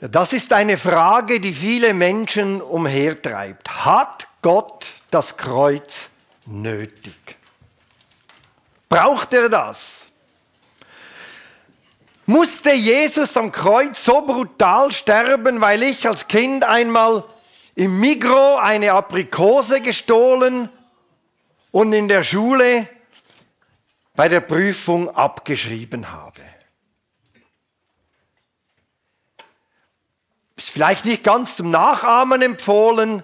Das ist eine Frage, die viele Menschen umhertreibt. Hat Gott das Kreuz nötig? Braucht er das? Musste Jesus am Kreuz so brutal sterben, weil ich als Kind einmal im Migro eine Aprikose gestohlen und in der Schule bei der Prüfung abgeschrieben habe? Vielleicht nicht ganz zum Nachahmen empfohlen,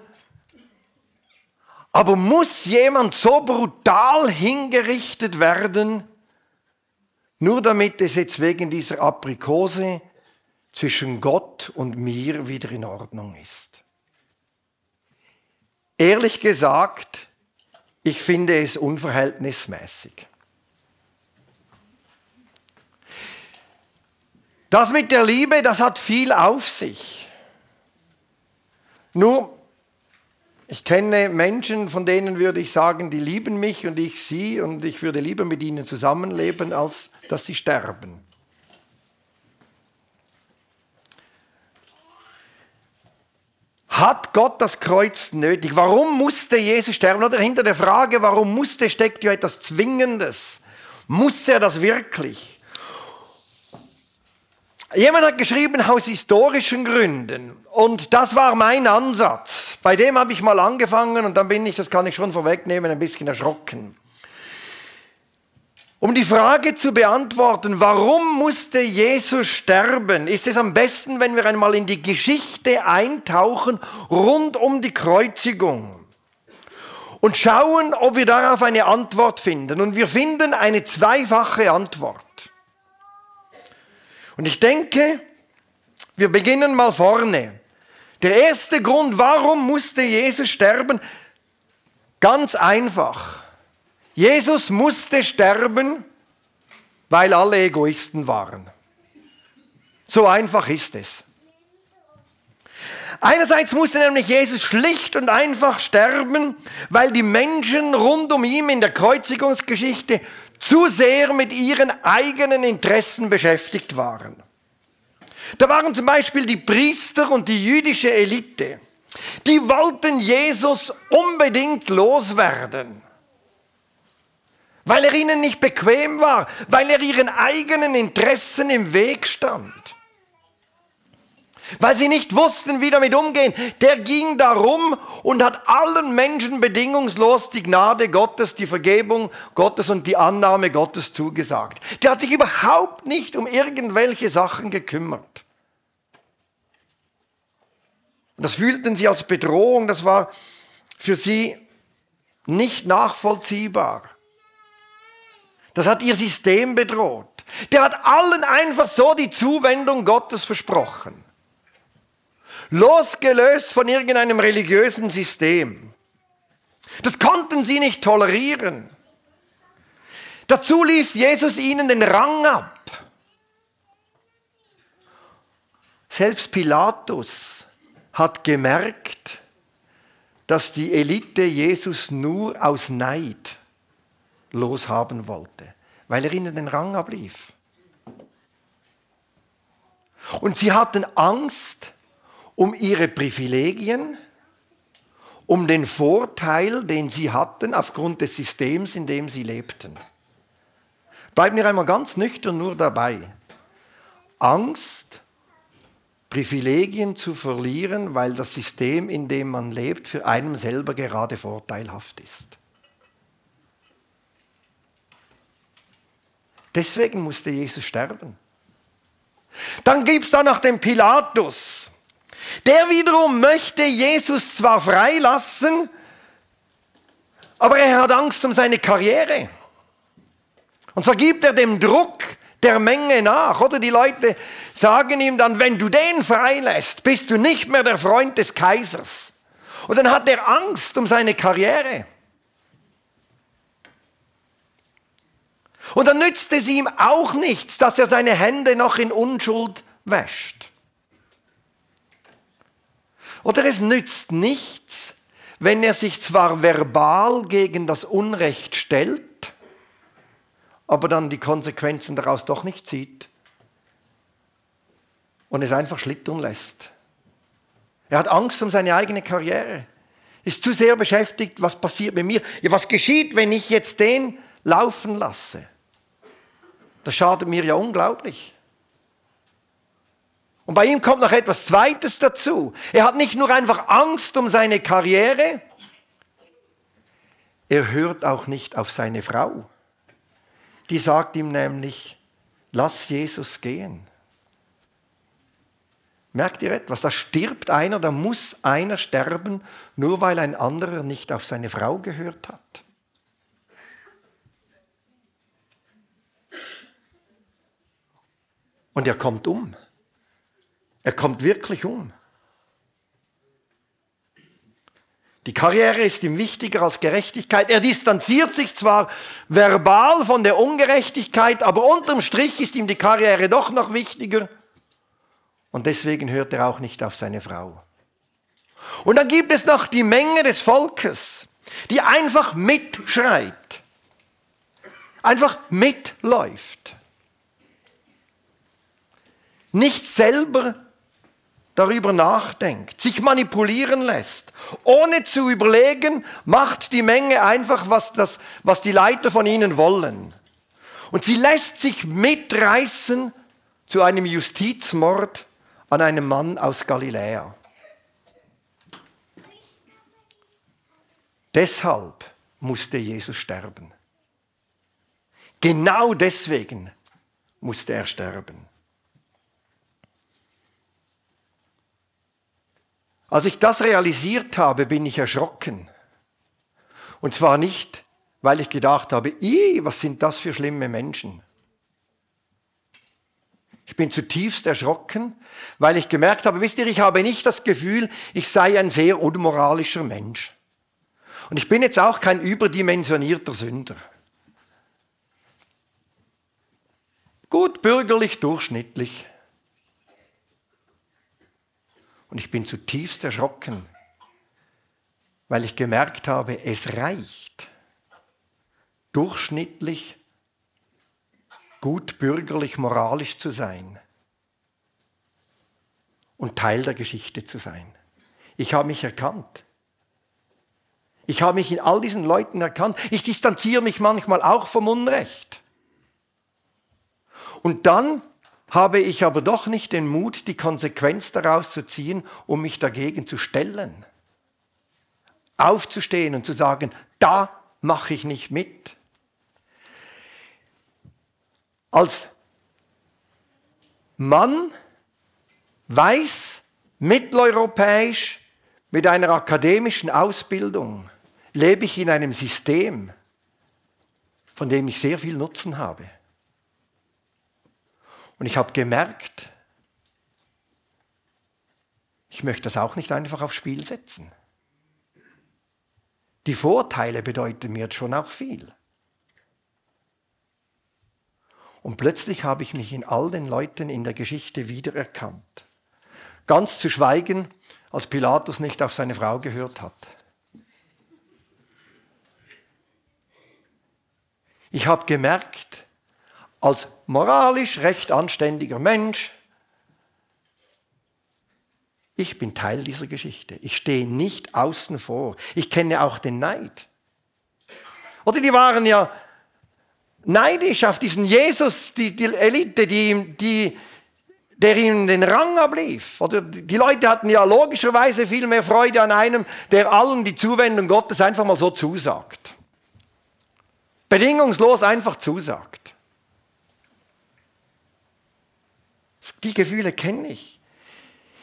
aber muss jemand so brutal hingerichtet werden, nur damit es jetzt wegen dieser Aprikose zwischen Gott und mir wieder in Ordnung ist? Ehrlich gesagt, ich finde es unverhältnismäßig. Das mit der Liebe, das hat viel auf sich. Nur, ich kenne Menschen, von denen würde ich sagen, die lieben mich und ich sie und ich würde lieber mit ihnen zusammenleben, als dass sie sterben. Hat Gott das Kreuz nötig? Warum musste Jesus sterben? Oder hinter der Frage, warum musste, steckt ja etwas Zwingendes. Muss er das wirklich? Jemand hat geschrieben aus historischen Gründen und das war mein Ansatz. Bei dem habe ich mal angefangen und dann bin ich, das kann ich schon vorwegnehmen, ein bisschen erschrocken. Um die Frage zu beantworten, warum musste Jesus sterben, ist es am besten, wenn wir einmal in die Geschichte eintauchen rund um die Kreuzigung und schauen, ob wir darauf eine Antwort finden. Und wir finden eine zweifache Antwort. Und ich denke, wir beginnen mal vorne. Der erste Grund, warum musste Jesus sterben? Ganz einfach. Jesus musste sterben, weil alle Egoisten waren. So einfach ist es. Einerseits musste nämlich Jesus schlicht und einfach sterben, weil die Menschen rund um ihn in der Kreuzigungsgeschichte zu sehr mit ihren eigenen Interessen beschäftigt waren. Da waren zum Beispiel die Priester und die jüdische Elite. Die wollten Jesus unbedingt loswerden, weil er ihnen nicht bequem war, weil er ihren eigenen Interessen im Weg stand weil sie nicht wussten, wie damit umgehen. Der ging darum und hat allen Menschen bedingungslos die Gnade Gottes, die Vergebung Gottes und die Annahme Gottes zugesagt. Der hat sich überhaupt nicht um irgendwelche Sachen gekümmert. Und das fühlten sie als Bedrohung, das war für sie nicht nachvollziehbar. Das hat ihr System bedroht. Der hat allen einfach so die Zuwendung Gottes versprochen losgelöst von irgendeinem religiösen System. Das konnten sie nicht tolerieren. Dazu lief Jesus ihnen den Rang ab. Selbst Pilatus hat gemerkt, dass die Elite Jesus nur aus Neid loshaben wollte, weil er ihnen den Rang ablief. Und sie hatten Angst, um ihre Privilegien, um den Vorteil, den sie hatten aufgrund des Systems, in dem sie lebten. Bleiben wir einmal ganz nüchtern nur dabei. Angst, Privilegien zu verlieren, weil das System, in dem man lebt, für einen selber gerade vorteilhaft ist. Deswegen musste Jesus sterben. Dann gibt es da noch den Pilatus. Der wiederum möchte Jesus zwar freilassen, aber er hat Angst um seine Karriere. Und so gibt er dem Druck der Menge nach. Oder die Leute sagen ihm dann, wenn du den freilässt, bist du nicht mehr der Freund des Kaisers. Und dann hat er Angst um seine Karriere. Und dann nützt es ihm auch nichts, dass er seine Hände noch in Unschuld wäscht. Oder es nützt nichts, wenn er sich zwar verbal gegen das Unrecht stellt, aber dann die Konsequenzen daraus doch nicht zieht. und es einfach schlittern lässt. Er hat Angst um seine eigene Karriere. Ist zu sehr beschäftigt, was passiert mit mir? Ja, was geschieht, wenn ich jetzt den laufen lasse? Das schadet mir ja unglaublich. Und bei ihm kommt noch etwas Zweites dazu. Er hat nicht nur einfach Angst um seine Karriere, er hört auch nicht auf seine Frau. Die sagt ihm nämlich, lass Jesus gehen. Merkt ihr etwas? Da stirbt einer, da muss einer sterben, nur weil ein anderer nicht auf seine Frau gehört hat. Und er kommt um. Er kommt wirklich um. Die Karriere ist ihm wichtiger als Gerechtigkeit. Er distanziert sich zwar verbal von der Ungerechtigkeit, aber unterm Strich ist ihm die Karriere doch noch wichtiger. Und deswegen hört er auch nicht auf seine Frau. Und dann gibt es noch die Menge des Volkes, die einfach mitschreit, einfach mitläuft, nicht selber darüber nachdenkt, sich manipulieren lässt, ohne zu überlegen, macht die Menge einfach, was, das, was die Leiter von ihnen wollen. Und sie lässt sich mitreißen zu einem Justizmord an einem Mann aus Galiläa. Deshalb musste Jesus sterben. Genau deswegen musste er sterben. Als ich das realisiert habe, bin ich erschrocken. Und zwar nicht, weil ich gedacht habe, was sind das für schlimme Menschen. Ich bin zutiefst erschrocken, weil ich gemerkt habe, wisst ihr, ich habe nicht das Gefühl, ich sei ein sehr unmoralischer Mensch. Und ich bin jetzt auch kein überdimensionierter Sünder. Gut bürgerlich, durchschnittlich. Und ich bin zutiefst erschrocken, weil ich gemerkt habe, es reicht, durchschnittlich, gut bürgerlich, moralisch zu sein und Teil der Geschichte zu sein. Ich habe mich erkannt. Ich habe mich in all diesen Leuten erkannt. Ich distanziere mich manchmal auch vom Unrecht. Und dann habe ich aber doch nicht den Mut, die Konsequenz daraus zu ziehen, um mich dagegen zu stellen. Aufzustehen und zu sagen, da mache ich nicht mit. Als Mann, weiß, mitteleuropäisch, mit einer akademischen Ausbildung, lebe ich in einem System, von dem ich sehr viel Nutzen habe. Und ich habe gemerkt, ich möchte das auch nicht einfach aufs Spiel setzen. Die Vorteile bedeuten mir schon auch viel. Und plötzlich habe ich mich in all den Leuten in der Geschichte wiedererkannt. Ganz zu schweigen, als Pilatus nicht auf seine Frau gehört hat. Ich habe gemerkt, als moralisch recht anständiger Mensch, ich bin Teil dieser Geschichte. Ich stehe nicht außen vor. Ich kenne auch den Neid. Oder die waren ja neidisch auf diesen Jesus, die, die Elite, die, die, der ihnen den Rang ablief. Oder die Leute hatten ja logischerweise viel mehr Freude an einem, der allen die Zuwendung Gottes einfach mal so zusagt. Bedingungslos einfach zusagt. Die Gefühle kenne ich.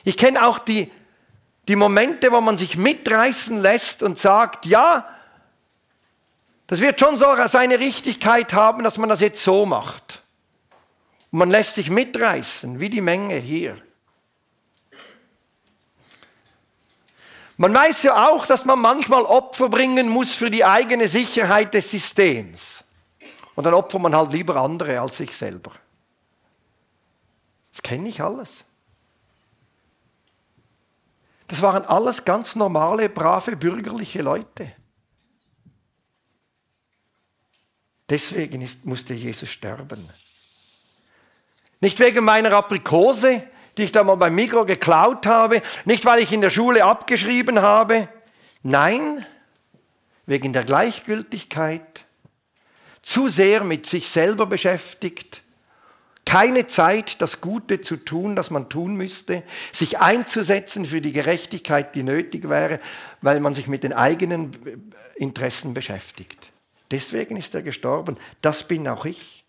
Ich kenne auch die, die Momente, wo man sich mitreißen lässt und sagt, ja, das wird schon so seine Richtigkeit haben, dass man das jetzt so macht. Und man lässt sich mitreißen, wie die Menge hier. Man weiß ja auch, dass man manchmal Opfer bringen muss für die eigene Sicherheit des Systems. Und dann opfert man halt lieber andere als sich selber. Das kenne ich alles. Das waren alles ganz normale, brave, bürgerliche Leute. Deswegen ist, musste Jesus sterben. Nicht wegen meiner Aprikose, die ich da mal beim Mikro geklaut habe, nicht weil ich in der Schule abgeschrieben habe. Nein, wegen der Gleichgültigkeit, zu sehr mit sich selber beschäftigt, keine Zeit, das Gute zu tun, das man tun müsste, sich einzusetzen für die Gerechtigkeit, die nötig wäre, weil man sich mit den eigenen Interessen beschäftigt. Deswegen ist er gestorben. Das bin auch ich.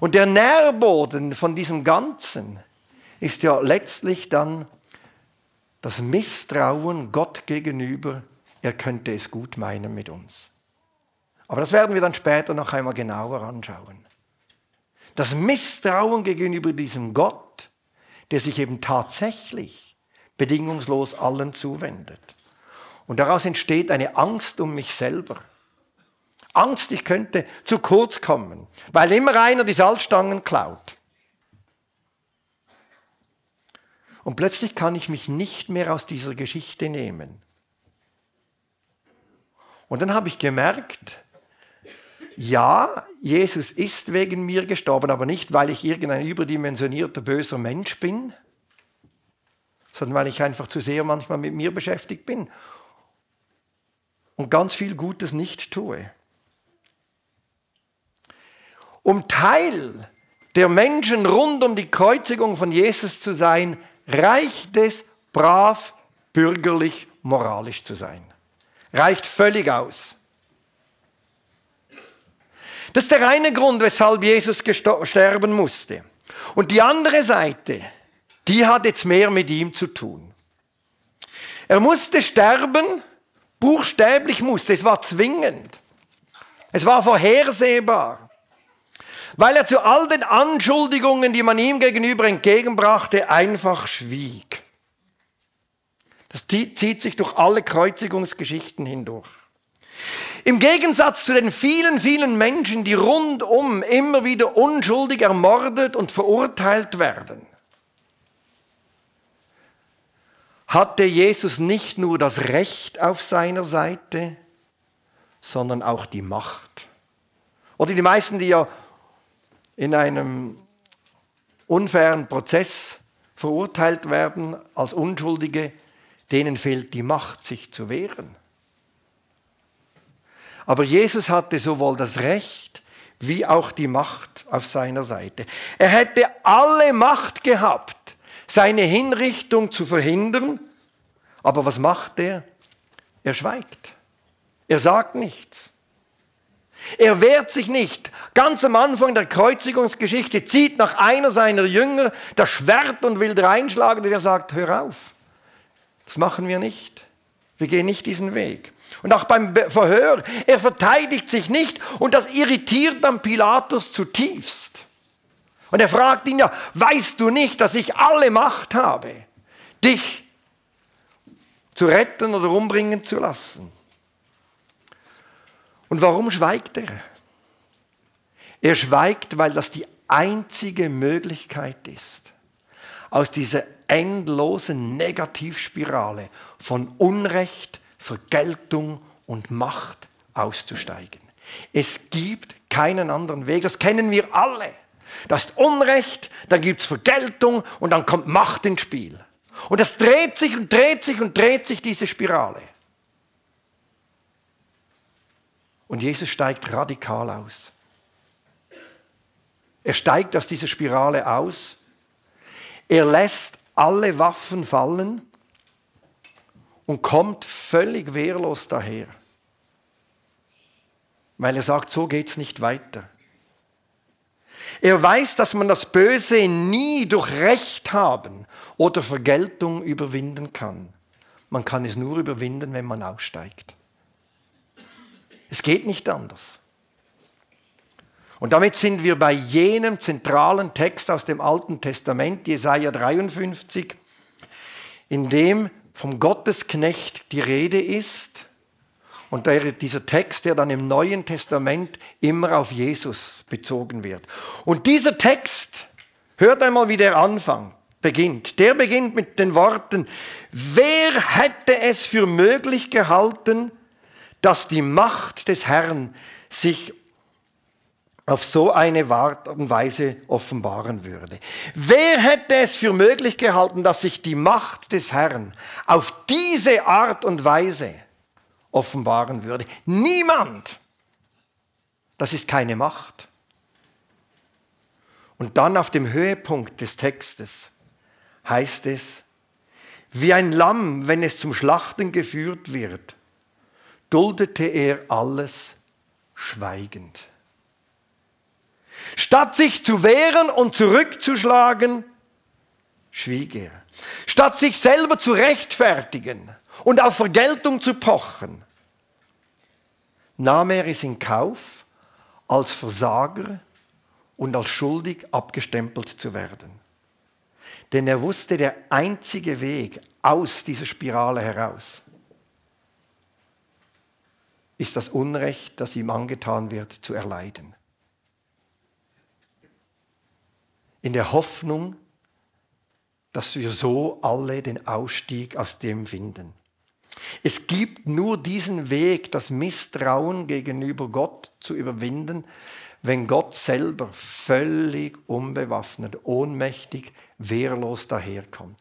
Und der Nährboden von diesem Ganzen ist ja letztlich dann das Misstrauen Gott gegenüber, er könnte es gut meinen mit uns. Aber das werden wir dann später noch einmal genauer anschauen. Das Misstrauen gegenüber diesem Gott, der sich eben tatsächlich bedingungslos allen zuwendet. Und daraus entsteht eine Angst um mich selber. Angst, ich könnte zu kurz kommen, weil immer einer die Salzstangen klaut. Und plötzlich kann ich mich nicht mehr aus dieser Geschichte nehmen. Und dann habe ich gemerkt, ja, Jesus ist wegen mir gestorben, aber nicht, weil ich irgendein überdimensionierter böser Mensch bin, sondern weil ich einfach zu sehr manchmal mit mir beschäftigt bin und ganz viel Gutes nicht tue. Um Teil der Menschen rund um die Kreuzigung von Jesus zu sein, reicht es, brav, bürgerlich, moralisch zu sein. Reicht völlig aus. Das ist der eine Grund, weshalb Jesus sterben musste. Und die andere Seite, die hat jetzt mehr mit ihm zu tun. Er musste sterben, buchstäblich musste, es war zwingend. Es war vorhersehbar weil er zu all den Anschuldigungen, die man ihm gegenüber entgegenbrachte, einfach schwieg. Das zieht sich durch alle Kreuzigungsgeschichten hindurch. Im Gegensatz zu den vielen, vielen Menschen, die rundum immer wieder unschuldig ermordet und verurteilt werden, hatte Jesus nicht nur das Recht auf seiner Seite, sondern auch die Macht. Oder die meisten, die ja in einem unfairen Prozess verurteilt werden als Unschuldige, denen fehlt die Macht, sich zu wehren. Aber Jesus hatte sowohl das Recht wie auch die Macht auf seiner Seite. Er hätte alle Macht gehabt, seine Hinrichtung zu verhindern. Aber was macht er? Er schweigt. Er sagt nichts. Er wehrt sich nicht. Ganz am Anfang der Kreuzigungsgeschichte zieht nach einer seiner Jünger das Schwert und will reinschlagen und er sagt, hör auf. Das machen wir nicht. Wir gehen nicht diesen Weg. Und auch beim Verhör, er verteidigt sich nicht und das irritiert dann Pilatus zutiefst. Und er fragt ihn ja, weißt du nicht, dass ich alle Macht habe, dich zu retten oder umbringen zu lassen? Und warum schweigt er? Er schweigt, weil das die einzige Möglichkeit ist, aus dieser endlosen Negativspirale von Unrecht, Vergeltung und Macht auszusteigen. Es gibt keinen anderen Weg, das kennen wir alle. Das ist Unrecht, dann gibt es Vergeltung und dann kommt Macht ins Spiel. Und es dreht sich und dreht sich und dreht sich diese Spirale. Und Jesus steigt radikal aus. Er steigt aus dieser Spirale aus. Er lässt alle Waffen fallen und kommt völlig wehrlos daher. Weil er sagt, so geht es nicht weiter. Er weiß, dass man das Böse nie durch Recht haben oder Vergeltung überwinden kann. Man kann es nur überwinden, wenn man aussteigt. Es geht nicht anders. Und damit sind wir bei jenem zentralen Text aus dem Alten Testament, Jesaja 53, in dem vom Gottesknecht die Rede ist und der, dieser Text, der dann im Neuen Testament immer auf Jesus bezogen wird. Und dieser Text, hört einmal, wie der Anfang beginnt. Der beginnt mit den Worten, wer hätte es für möglich gehalten, dass die Macht des Herrn sich auf so eine Art und Weise offenbaren würde. Wer hätte es für möglich gehalten, dass sich die Macht des Herrn auf diese Art und Weise offenbaren würde? Niemand. Das ist keine Macht. Und dann auf dem Höhepunkt des Textes heißt es, wie ein Lamm, wenn es zum Schlachten geführt wird, duldete er alles schweigend. Statt sich zu wehren und zurückzuschlagen, schwieg er. Statt sich selber zu rechtfertigen und auf Vergeltung zu pochen, nahm er es in Kauf, als Versager und als schuldig abgestempelt zu werden. Denn er wusste, der einzige Weg aus dieser Spirale heraus ist das Unrecht, das ihm angetan wird, zu erleiden. In der Hoffnung, dass wir so alle den Ausstieg aus dem finden. Es gibt nur diesen Weg, das Misstrauen gegenüber Gott zu überwinden, wenn Gott selber völlig unbewaffnet, ohnmächtig, wehrlos daherkommt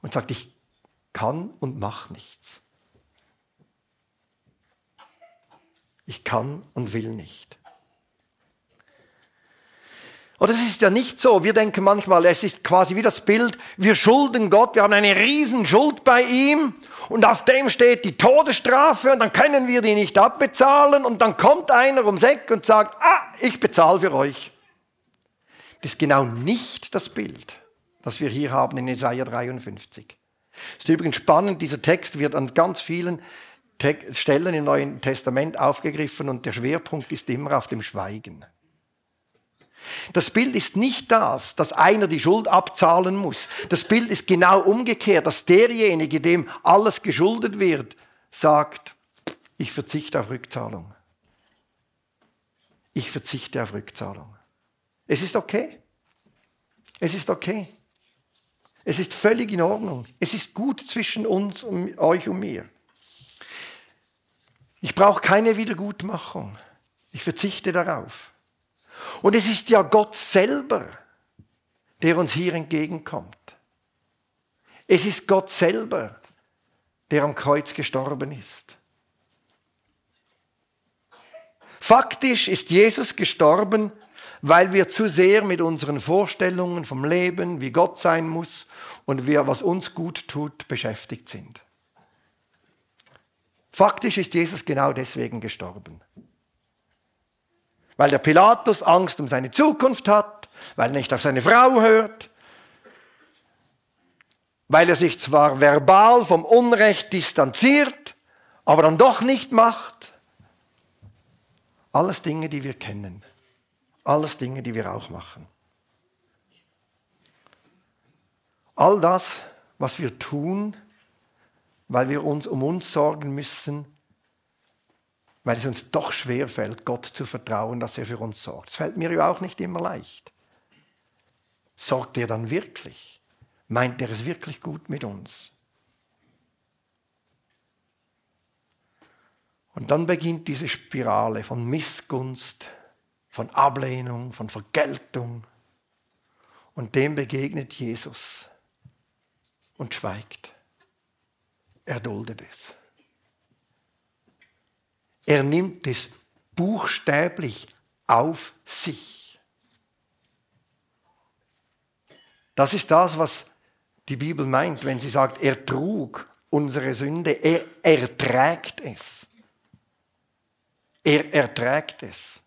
und sagt, ich kann und mach nichts. Ich kann und will nicht. Oder es ist ja nicht so. Wir denken manchmal, es ist quasi wie das Bild, wir schulden Gott, wir haben eine Riesenschuld bei ihm und auf dem steht die Todesstrafe und dann können wir die nicht abbezahlen und dann kommt einer ums Eck und sagt, ah, ich bezahle für euch. Das ist genau nicht das Bild, das wir hier haben in Jesaja 53. Es ist übrigens spannend, dieser Text wird an ganz vielen Stellen im Neuen Testament aufgegriffen und der Schwerpunkt ist immer auf dem Schweigen. Das Bild ist nicht das, dass einer die Schuld abzahlen muss. Das Bild ist genau umgekehrt, dass derjenige, dem alles geschuldet wird, sagt, ich verzichte auf Rückzahlung. Ich verzichte auf Rückzahlung. Es ist okay. Es ist okay. Es ist völlig in Ordnung. Es ist gut zwischen uns und euch und mir. Ich brauche keine Wiedergutmachung. Ich verzichte darauf. Und es ist ja Gott selber, der uns hier entgegenkommt. Es ist Gott selber, der am Kreuz gestorben ist. Faktisch ist Jesus gestorben, weil wir zu sehr mit unseren Vorstellungen vom Leben, wie Gott sein muss und wir, was uns gut tut, beschäftigt sind. Faktisch ist Jesus genau deswegen gestorben weil der Pilatus Angst um seine Zukunft hat, weil er nicht auf seine Frau hört, weil er sich zwar verbal vom Unrecht distanziert, aber dann doch nicht macht. Alles Dinge, die wir kennen. Alles Dinge, die wir auch machen. All das, was wir tun, weil wir uns um uns sorgen müssen, weil es uns doch schwer fällt, Gott zu vertrauen, dass er für uns sorgt. Es fällt mir ja auch nicht immer leicht. Sorgt er dann wirklich? Meint er es wirklich gut mit uns? Und dann beginnt diese Spirale von Missgunst, von Ablehnung, von Vergeltung. Und dem begegnet Jesus und schweigt. Er duldet es. Er nimmt es buchstäblich auf sich. Das ist das, was die Bibel meint, wenn sie sagt, er trug unsere Sünde, er erträgt es. Er erträgt es.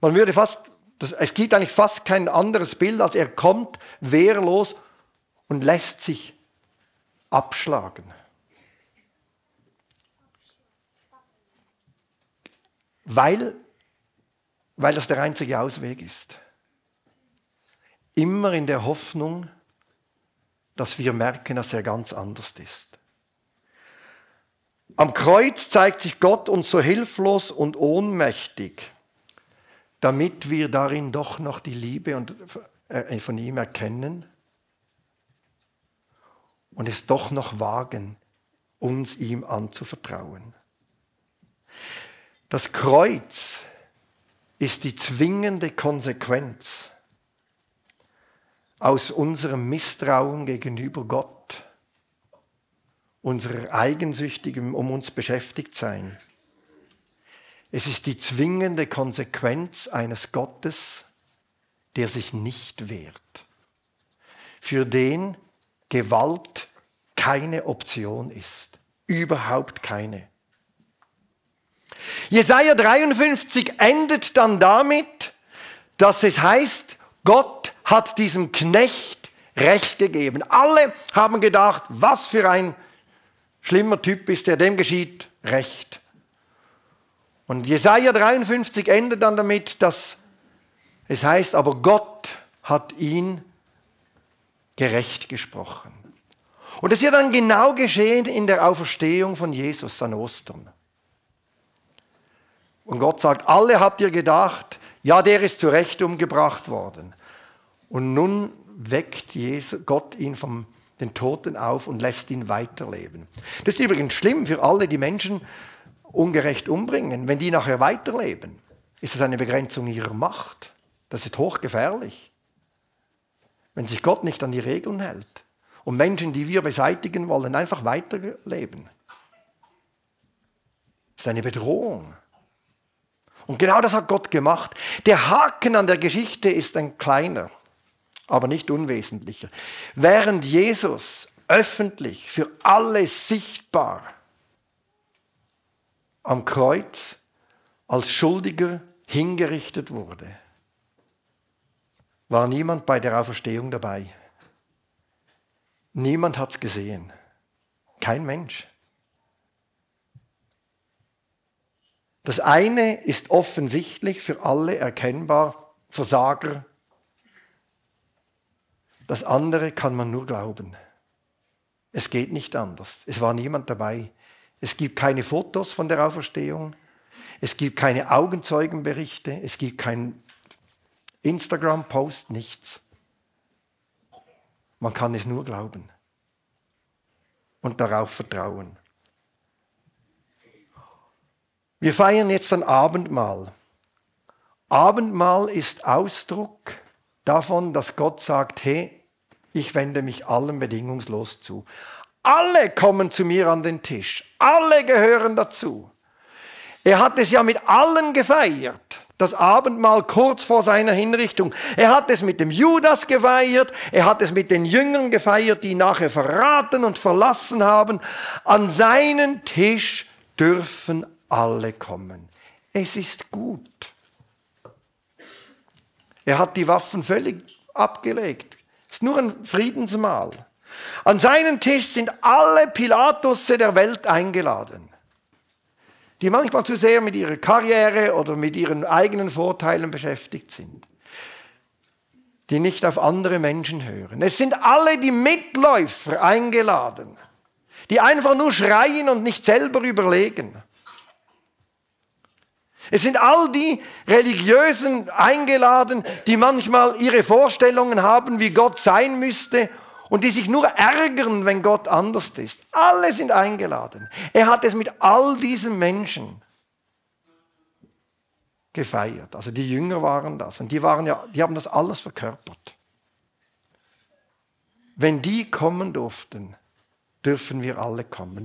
Man würde fast, das, es gibt eigentlich fast kein anderes Bild, als er kommt wehrlos und lässt sich abschlagen. Weil, weil das der einzige Ausweg ist. Immer in der Hoffnung, dass wir merken, dass er ganz anders ist. Am Kreuz zeigt sich Gott uns so hilflos und ohnmächtig, damit wir darin doch noch die Liebe äh, von ihm erkennen und es doch noch wagen, uns ihm anzuvertrauen. Das Kreuz ist die zwingende Konsequenz aus unserem Misstrauen gegenüber Gott, unserer eigensüchtigen um uns beschäftigt sein. Es ist die zwingende Konsequenz eines Gottes, der sich nicht wehrt, für den Gewalt keine Option ist, überhaupt keine. Jesaja 53 endet dann damit, dass es heißt, Gott hat diesem Knecht Recht gegeben. Alle haben gedacht, was für ein schlimmer Typ ist der, dem geschieht Recht. Und Jesaja 53 endet dann damit, dass es heißt, aber Gott hat ihn gerecht gesprochen. Und das ist ja dann genau geschehen in der Auferstehung von Jesus an Ostern. Und Gott sagt, alle habt ihr gedacht, ja, der ist zu Recht umgebracht worden. Und nun weckt Jesus, Gott ihn vom den Toten auf und lässt ihn weiterleben. Das ist übrigens schlimm für alle, die Menschen ungerecht umbringen. Wenn die nachher weiterleben, ist das eine Begrenzung ihrer Macht. Das ist hochgefährlich. Wenn sich Gott nicht an die Regeln hält und Menschen, die wir beseitigen wollen, einfach weiterleben. Das ist eine Bedrohung. Und genau das hat Gott gemacht. Der Haken an der Geschichte ist ein kleiner, aber nicht unwesentlicher. Während Jesus öffentlich für alle sichtbar am Kreuz als Schuldiger hingerichtet wurde, war niemand bei der Auferstehung dabei. Niemand hat es gesehen. Kein Mensch. Das eine ist offensichtlich für alle erkennbar, Versager. Das andere kann man nur glauben. Es geht nicht anders. Es war niemand dabei. Es gibt keine Fotos von der Auferstehung. Es gibt keine Augenzeugenberichte. Es gibt kein Instagram-Post, nichts. Man kann es nur glauben und darauf vertrauen. Wir feiern jetzt ein Abendmahl. Abendmahl ist Ausdruck davon, dass Gott sagt, hey, ich wende mich allem bedingungslos zu. Alle kommen zu mir an den Tisch. Alle gehören dazu. Er hat es ja mit allen gefeiert. Das Abendmahl kurz vor seiner Hinrichtung. Er hat es mit dem Judas gefeiert. Er hat es mit den Jüngern gefeiert, die ihn nachher verraten und verlassen haben. An seinen Tisch dürfen alle kommen. Es ist gut. Er hat die Waffen völlig abgelegt. Es ist nur ein Friedensmahl. An seinen Tisch sind alle Pilatusse der Welt eingeladen, die manchmal zu sehr mit ihrer Karriere oder mit ihren eigenen Vorteilen beschäftigt sind, die nicht auf andere Menschen hören. Es sind alle die Mitläufer eingeladen, die einfach nur schreien und nicht selber überlegen. Es sind all die Religiösen eingeladen, die manchmal ihre Vorstellungen haben, wie Gott sein müsste und die sich nur ärgern, wenn Gott anders ist. Alle sind eingeladen. Er hat es mit all diesen Menschen gefeiert. Also die Jünger waren das und die waren ja, die haben das alles verkörpert. Wenn die kommen durften, dürfen wir alle kommen.